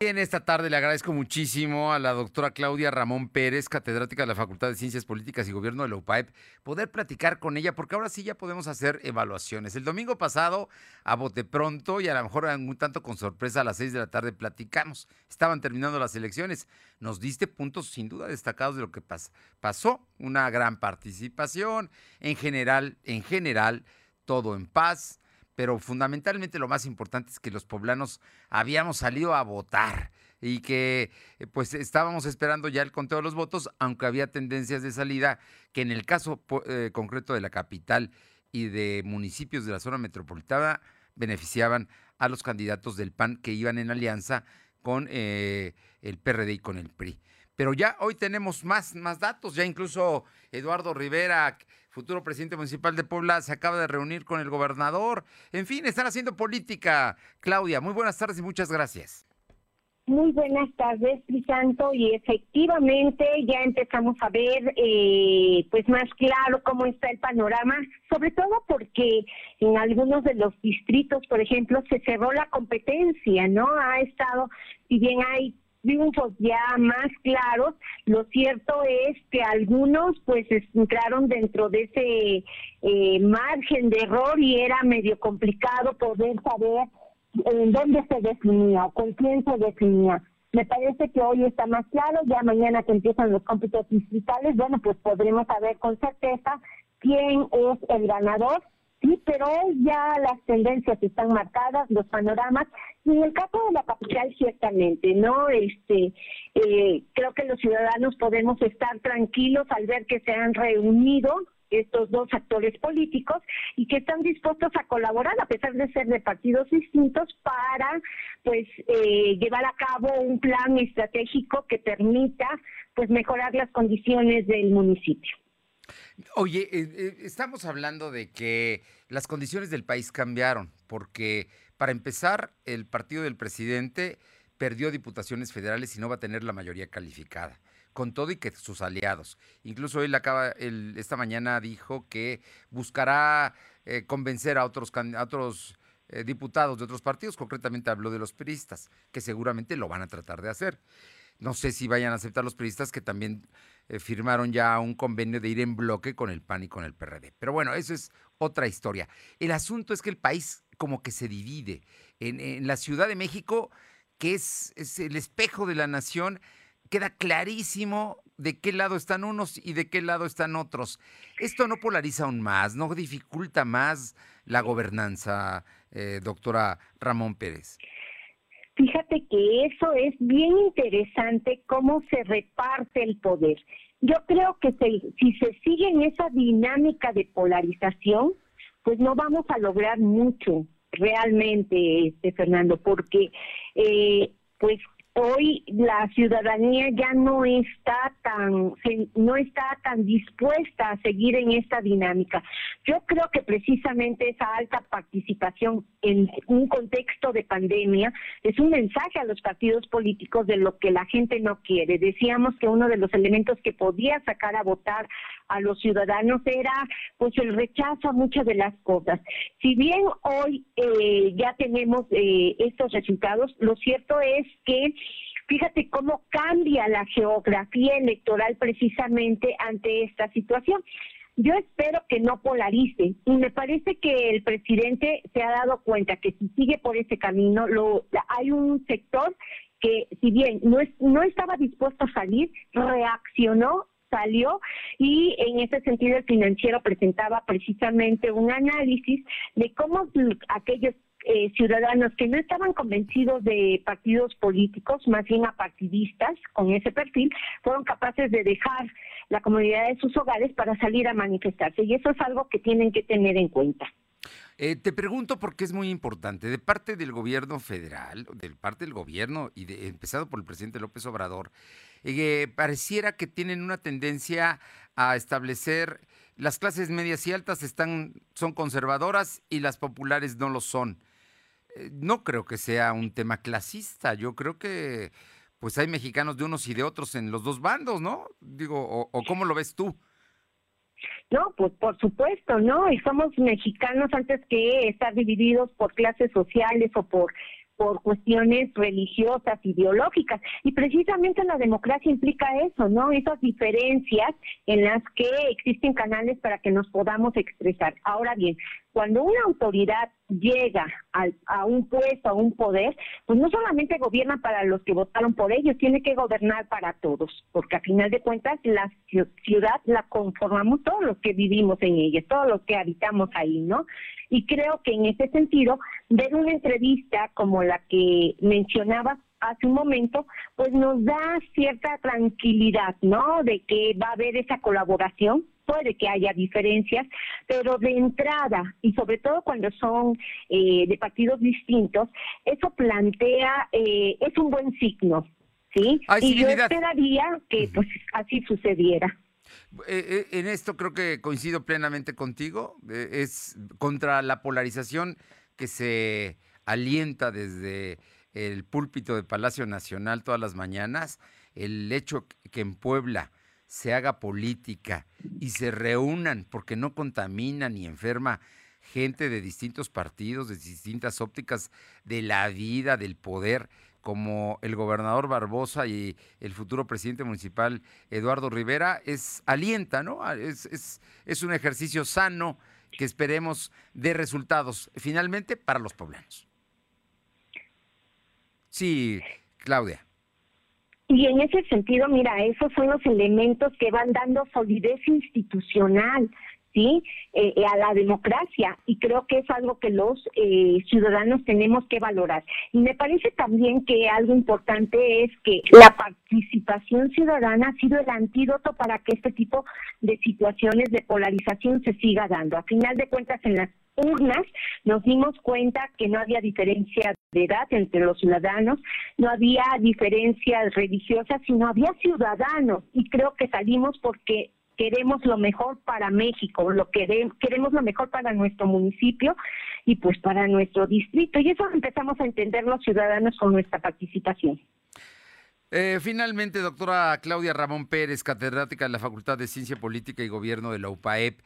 En esta tarde le agradezco muchísimo a la doctora Claudia Ramón Pérez, catedrática de la Facultad de Ciencias Políticas y Gobierno de la UPAEP, poder platicar con ella, porque ahora sí ya podemos hacer evaluaciones. El domingo pasado, a bote pronto y a lo mejor un tanto con sorpresa, a las seis de la tarde platicamos. Estaban terminando las elecciones. Nos diste puntos sin duda destacados de lo que pasó. Una gran participación. En general, en general, todo en paz pero fundamentalmente lo más importante es que los poblanos habíamos salido a votar y que eh, pues estábamos esperando ya el conteo de los votos, aunque había tendencias de salida que en el caso eh, concreto de la capital y de municipios de la zona metropolitana beneficiaban a los candidatos del PAN que iban en alianza con eh, el PRD y con el PRI. Pero ya hoy tenemos más, más datos, ya incluso Eduardo Rivera, futuro presidente municipal de Puebla, se acaba de reunir con el gobernador. En fin, están haciendo política. Claudia, muy buenas tardes y muchas gracias. Muy buenas tardes, Crisanto, y efectivamente ya empezamos a ver eh, pues más claro cómo está el panorama, sobre todo porque en algunos de los distritos, por ejemplo, se cerró la competencia, ¿no? Ha estado, si bien hay triunfos ya más claros. Lo cierto es que algunos pues entraron dentro de ese eh, margen de error y era medio complicado poder saber en dónde se definía o con quién se definía. Me parece que hoy está más claro, ya mañana que empiezan los cómputos distritales, bueno, pues podremos saber con certeza quién es el ganador Sí, pero ya las tendencias están marcadas, los panoramas, y en el caso de la capital ciertamente, ¿no? Este, eh, creo que los ciudadanos podemos estar tranquilos al ver que se han reunido estos dos actores políticos y que están dispuestos a colaborar a pesar de ser de partidos distintos para pues eh, llevar a cabo un plan estratégico que permita pues mejorar las condiciones del municipio. Oye, eh, eh, estamos hablando de que las condiciones del país cambiaron, porque para empezar, el partido del presidente perdió diputaciones federales y no va a tener la mayoría calificada, con todo y que sus aliados. Incluso él acaba, esta mañana dijo que buscará eh, convencer a otros, a otros diputados de otros partidos, concretamente habló de los peristas, que seguramente lo van a tratar de hacer. No sé si vayan a aceptar los periodistas que también eh, firmaron ya un convenio de ir en bloque con el PAN y con el PRD. Pero bueno, eso es otra historia. El asunto es que el país como que se divide. En, la Ciudad de México, que es, es el espejo de la nación, queda clarísimo de qué lado están unos y de qué lado están otros. Esto no polariza aún más, no dificulta más la gobernanza, eh, doctora Ramón Pérez. Fíjate que eso es bien interesante, cómo se reparte el poder. Yo creo que si se sigue en esa dinámica de polarización, pues no vamos a lograr mucho realmente, este Fernando, porque eh, pues hoy la ciudadanía ya no está tan no está tan dispuesta a seguir en esta dinámica. Yo creo que precisamente esa alta participación en un contexto de pandemia es un mensaje a los partidos políticos de lo que la gente no quiere. Decíamos que uno de los elementos que podía sacar a votar a los ciudadanos era pues el rechazo a muchas de las cosas. Si bien hoy eh, ya tenemos eh, estos resultados, lo cierto es que fíjate cómo cambia la geografía electoral precisamente ante esta situación. Yo espero que no polarice y me parece que el presidente se ha dado cuenta que si sigue por ese camino, lo, hay un sector que si bien no, es, no estaba dispuesto a salir, reaccionó salió y en ese sentido el financiero presentaba precisamente un análisis de cómo aquellos eh, ciudadanos que no estaban convencidos de partidos políticos, más bien apartidistas con ese perfil, fueron capaces de dejar la comunidad de sus hogares para salir a manifestarse. Y eso es algo que tienen que tener en cuenta. Eh, te pregunto porque es muy importante, de parte del gobierno federal, de parte del gobierno y de, empezado por el presidente López Obrador, pareciera que tienen una tendencia a establecer las clases medias y altas están, son conservadoras y las populares no lo son. Eh, no creo que sea un tema clasista, yo creo que pues hay mexicanos de unos y de otros en los dos bandos, ¿no? Digo, o, o ¿cómo lo ves tú? No, pues por supuesto, ¿no? Y somos mexicanos antes que estar divididos por clases sociales o por por cuestiones religiosas, ideológicas. Y precisamente la democracia implica eso, ¿no? Esas diferencias en las que existen canales para que nos podamos expresar. Ahora bien, cuando una autoridad llega a, un puesto, a un poder, pues no solamente gobierna para los que votaron por ellos, tiene que gobernar para todos, porque a final de cuentas la ciudad la conformamos todos los que vivimos en ella, todos los que habitamos ahí, ¿no? Y creo que en ese sentido, ver una entrevista como la que mencionabas hace un momento, pues nos da cierta tranquilidad, ¿no? De que va a haber esa colaboración, puede que haya diferencias, pero de entrada, y sobre todo cuando son eh, de partidos distintos, eso plantea, eh, es un buen signo, ¿sí? y yo esperaría que pues así sucediera. Eh, en esto creo que coincido plenamente contigo, es contra la polarización que se alienta desde el púlpito de Palacio Nacional todas las mañanas, el hecho que en Puebla se haga política y se reúnan porque no contamina ni enferma gente de distintos partidos, de distintas ópticas de la vida, del poder, como el gobernador Barbosa y el futuro presidente municipal Eduardo Rivera, es alienta, ¿no? Es, es, es un ejercicio sano que esperemos de resultados finalmente para los poblanos. Sí, Claudia. Y en ese sentido, mira, esos son los elementos que van dando solidez institucional, ¿sí? Eh, eh, a la democracia y creo que es algo que los eh, ciudadanos tenemos que valorar. Y me parece también que algo importante es que la participación ciudadana ha sido el antídoto para que este tipo de situaciones de polarización se siga dando. A final de cuentas, en las urnas nos dimos cuenta que no había diferencia de edad entre los ciudadanos, no había diferencias religiosas, sino había ciudadanos y creo que salimos porque queremos lo mejor para México, lo queremos, queremos lo mejor para nuestro municipio y pues para nuestro distrito. Y eso empezamos a entender los ciudadanos con nuestra participación. Eh, finalmente, doctora Claudia Ramón Pérez, catedrática de la Facultad de Ciencia Política y Gobierno de la UPAEP.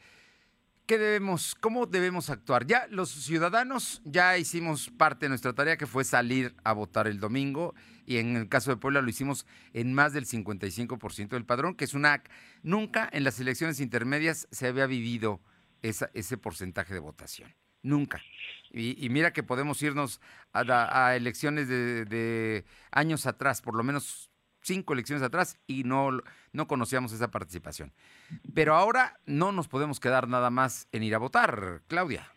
¿Qué debemos, cómo debemos actuar? Ya los ciudadanos ya hicimos parte de nuestra tarea que fue salir a votar el domingo y en el caso de Puebla lo hicimos en más del 55% del padrón, que es una nunca en las elecciones intermedias se había vivido ese porcentaje de votación, nunca. Y, mira que podemos irnos a, elecciones de años atrás, por lo menos cinco elecciones atrás y no, no conocíamos esa participación. Pero ahora no nos podemos quedar nada más en ir a votar, Claudia.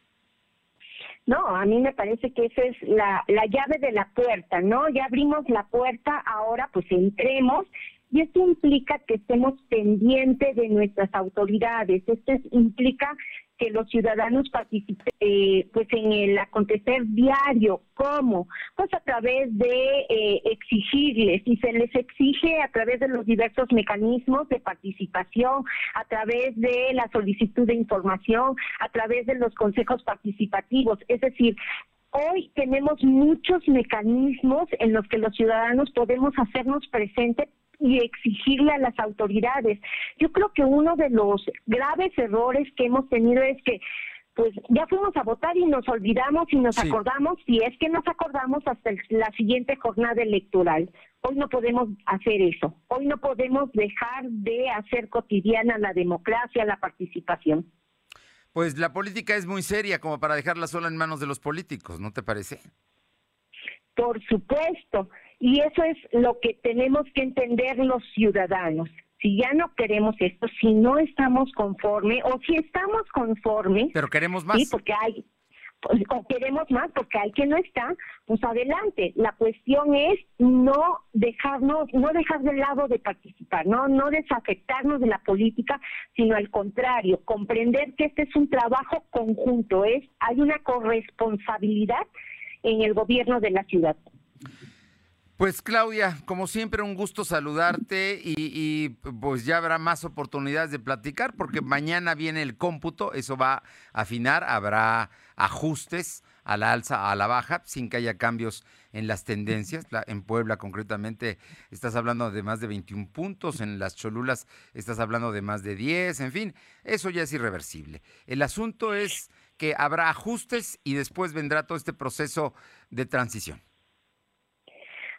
No, a mí me parece que esa es la, la llave de la puerta, ¿no? Ya abrimos la puerta, ahora pues entremos y esto implica que estemos pendientes de nuestras autoridades, esto implica que los ciudadanos participen eh, pues en el acontecer diario. ¿Cómo? Pues a través de eh, exigirles, y se les exige a través de los diversos mecanismos de participación, a través de la solicitud de información, a través de los consejos participativos. Es decir, hoy tenemos muchos mecanismos en los que los ciudadanos podemos hacernos presentes y exigirle a las autoridades. Yo creo que uno de los graves errores que hemos tenido es que pues ya fuimos a votar y nos olvidamos y nos acordamos, si es que nos acordamos hasta la siguiente jornada electoral. Hoy no podemos hacer eso. Hoy no podemos dejar de hacer cotidiana la democracia, la participación. Pues la política es muy seria como para dejarla sola en manos de los políticos, ¿no te parece? Por supuesto. Y eso es lo que tenemos que entender los ciudadanos. Si ya no queremos esto, si no estamos conformes o si estamos conformes. Pero queremos más. Sí, porque hay. O queremos más porque hay que no está, pues adelante. La cuestión es no dejarnos, no dejar de lado de participar, no, no desafectarnos de la política, sino al contrario, comprender que este es un trabajo conjunto, es, hay una corresponsabilidad en el gobierno de la ciudad. Pues Claudia, como siempre un gusto saludarte y, pues ya habrá más oportunidades de platicar porque mañana viene el cómputo, eso va a afinar, habrá ajustes, a la alza, a la baja, sin que haya cambios en las tendencias. en Puebla, concretamente, estás hablando de más de 21 puntos, en las Cholulas estás hablando de más de 10, en fin, eso ya es irreversible. El asunto es que habrá ajustes y después vendrá todo este proceso de transición.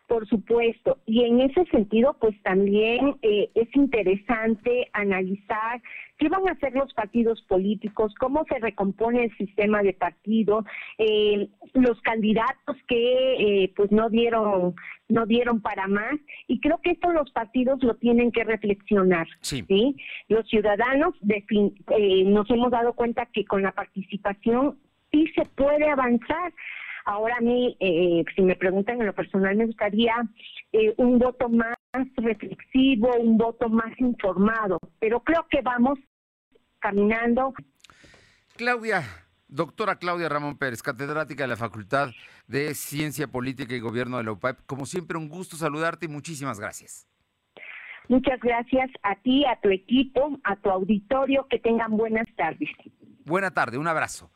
Por supuesto, y en ese sentido, pues también eh, es interesante analizar qué van a hacer los partidos políticos, cómo se recompone el sistema de partido, eh, los candidatos que eh, pues no dieron no dieron para más y creo que esto los partidos lo tienen que reflexionar, sí. Los ciudadanos nos hemos dado cuenta que con la participación sí se puede avanzar. Ahora a mí, eh, si me preguntan en lo personal, me gustaría eh, un voto más reflexivo, un voto más informado, pero creo que vamos caminando. Claudia, doctora Claudia Ramón Pérez, catedrática de la Facultad de Ciencia Política y Gobierno de la UPAEP. Como siempre, un gusto saludarte y muchísimas gracias. Muchas gracias a ti, a tu equipo, a tu auditorio. Que tengan buenas tardes. Buena tarde, un abrazo.